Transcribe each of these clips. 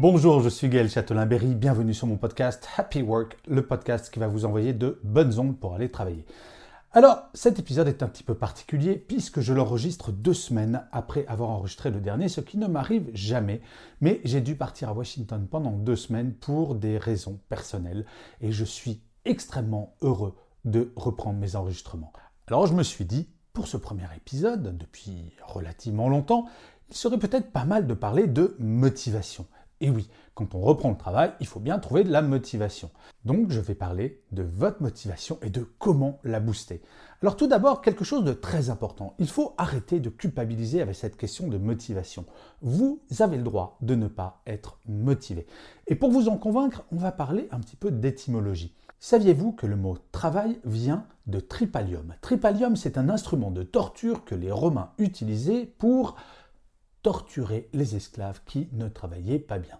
Bonjour, je suis Gaël Châtelain-Berry, bienvenue sur mon podcast Happy Work, le podcast qui va vous envoyer de bonnes ondes pour aller travailler. Alors, cet épisode est un petit peu particulier puisque je l'enregistre deux semaines après avoir enregistré le dernier, ce qui ne m'arrive jamais, mais j'ai dû partir à Washington pendant deux semaines pour des raisons personnelles et je suis extrêmement heureux de reprendre mes enregistrements. Alors je me suis dit, pour ce premier épisode, depuis relativement longtemps, il serait peut-être pas mal de parler de motivation. Et oui, quand on reprend le travail, il faut bien trouver de la motivation. Donc je vais parler de votre motivation et de comment la booster. Alors tout d'abord, quelque chose de très important. Il faut arrêter de culpabiliser avec cette question de motivation. Vous avez le droit de ne pas être motivé. Et pour vous en convaincre, on va parler un petit peu d'étymologie. Saviez-vous que le mot travail vient de tripalium? Tripalium, c'est un instrument de torture que les Romains utilisaient pour torturer les esclaves qui ne travaillaient pas bien.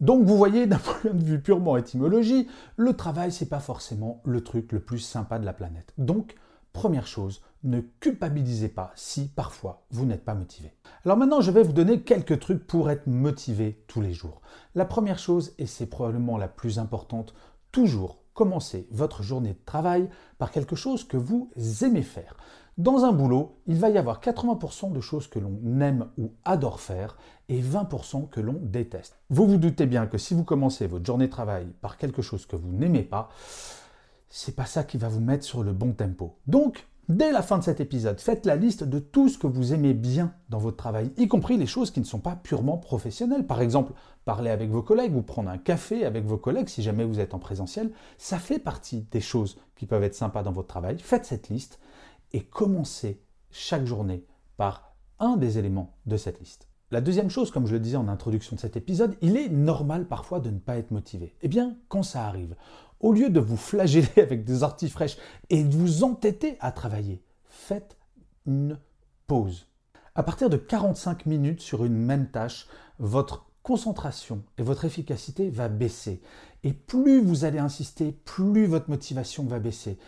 Donc vous voyez, d'un point de vue purement étymologie, le travail c'est pas forcément le truc le plus sympa de la planète. Donc, première chose, ne culpabilisez pas si parfois vous n'êtes pas motivé. Alors maintenant, je vais vous donner quelques trucs pour être motivé tous les jours. La première chose, et c'est probablement la plus importante, toujours commencez votre journée de travail par quelque chose que vous aimez faire. Dans un boulot, il va y avoir 80% de choses que l'on aime ou adore faire et 20% que l'on déteste. Vous vous doutez bien que si vous commencez votre journée de travail par quelque chose que vous n'aimez pas, c'est pas ça qui va vous mettre sur le bon tempo. Donc, dès la fin de cet épisode, faites la liste de tout ce que vous aimez bien dans votre travail, y compris les choses qui ne sont pas purement professionnelles. Par exemple, parler avec vos collègues ou prendre un café avec vos collègues si jamais vous êtes en présentiel. Ça fait partie des choses qui peuvent être sympas dans votre travail. Faites cette liste et commencez chaque journée par un des éléments de cette liste. La deuxième chose, comme je le disais en introduction de cet épisode, il est normal parfois de ne pas être motivé. Eh bien, quand ça arrive, au lieu de vous flageller avec des orties fraîches et de vous entêter à travailler, faites une pause. À partir de 45 minutes sur une même tâche, votre concentration et votre efficacité va baisser. Et plus vous allez insister, plus votre motivation va baisser.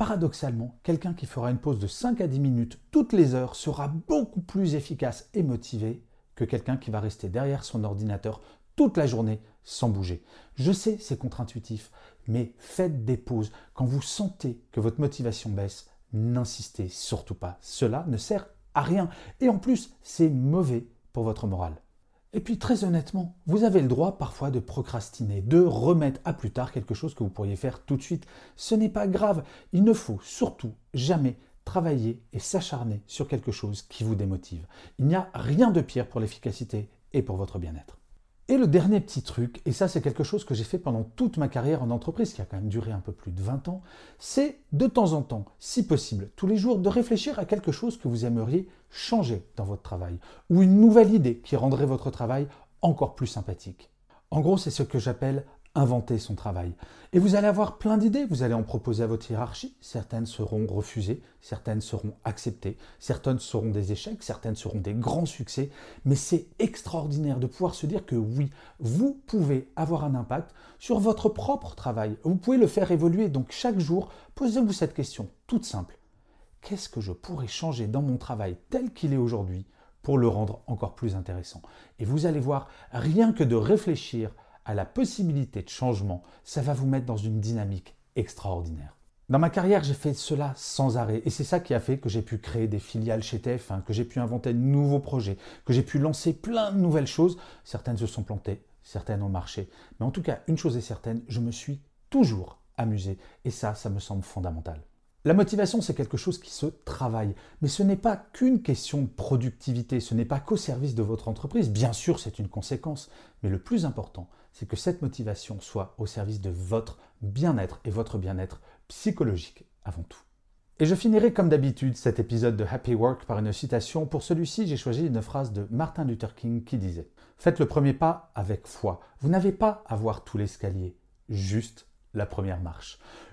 Paradoxalement, quelqu'un qui fera une pause de 5 à 10 minutes toutes les heures sera beaucoup plus efficace et motivé que quelqu'un qui va rester derrière son ordinateur toute la journée sans bouger. Je sais, c'est contre-intuitif, mais faites des pauses. Quand vous sentez que votre motivation baisse, n'insistez surtout pas. Cela ne sert à rien. Et en plus, c'est mauvais pour votre morale. Et puis très honnêtement, vous avez le droit parfois de procrastiner, de remettre à plus tard quelque chose que vous pourriez faire tout de suite. Ce n'est pas grave, il ne faut surtout jamais travailler et s'acharner sur quelque chose qui vous démotive. Il n'y a rien de pire pour l'efficacité et pour votre bien-être. Et le dernier petit truc, et ça c'est quelque chose que j'ai fait pendant toute ma carrière en entreprise, qui a quand même duré un peu plus de 20 ans, c'est de temps en temps, si possible, tous les jours, de réfléchir à quelque chose que vous aimeriez changer dans votre travail, ou une nouvelle idée qui rendrait votre travail encore plus sympathique. En gros, c'est ce que j'appelle inventer son travail. Et vous allez avoir plein d'idées, vous allez en proposer à votre hiérarchie, certaines seront refusées, certaines seront acceptées, certaines seront des échecs, certaines seront des grands succès, mais c'est extraordinaire de pouvoir se dire que oui, vous pouvez avoir un impact sur votre propre travail, vous pouvez le faire évoluer, donc chaque jour, posez-vous cette question toute simple. Qu'est-ce que je pourrais changer dans mon travail tel qu'il est aujourd'hui pour le rendre encore plus intéressant? Et vous allez voir, rien que de réfléchir à la possibilité de changement, ça va vous mettre dans une dynamique extraordinaire. Dans ma carrière, j'ai fait cela sans arrêt et c'est ça qui a fait que j'ai pu créer des filiales chez TF1, que j'ai pu inventer de nouveaux projets, que j'ai pu lancer plein de nouvelles choses. Certaines se sont plantées, certaines ont marché. Mais en tout cas, une chose est certaine, je me suis toujours amusé et ça, ça me semble fondamental. La motivation, c'est quelque chose qui se travaille, mais ce n'est pas qu'une question de productivité, ce n'est pas qu'au service de votre entreprise. Bien sûr, c'est une conséquence, mais le plus important, c'est que cette motivation soit au service de votre bien-être et votre bien-être psychologique avant tout. Et je finirai comme d'habitude cet épisode de Happy Work par une citation. Pour celui-ci, j'ai choisi une phrase de Martin Luther King qui disait ⁇ Faites le premier pas avec foi. Vous n'avez pas à voir tout l'escalier, juste la première marche.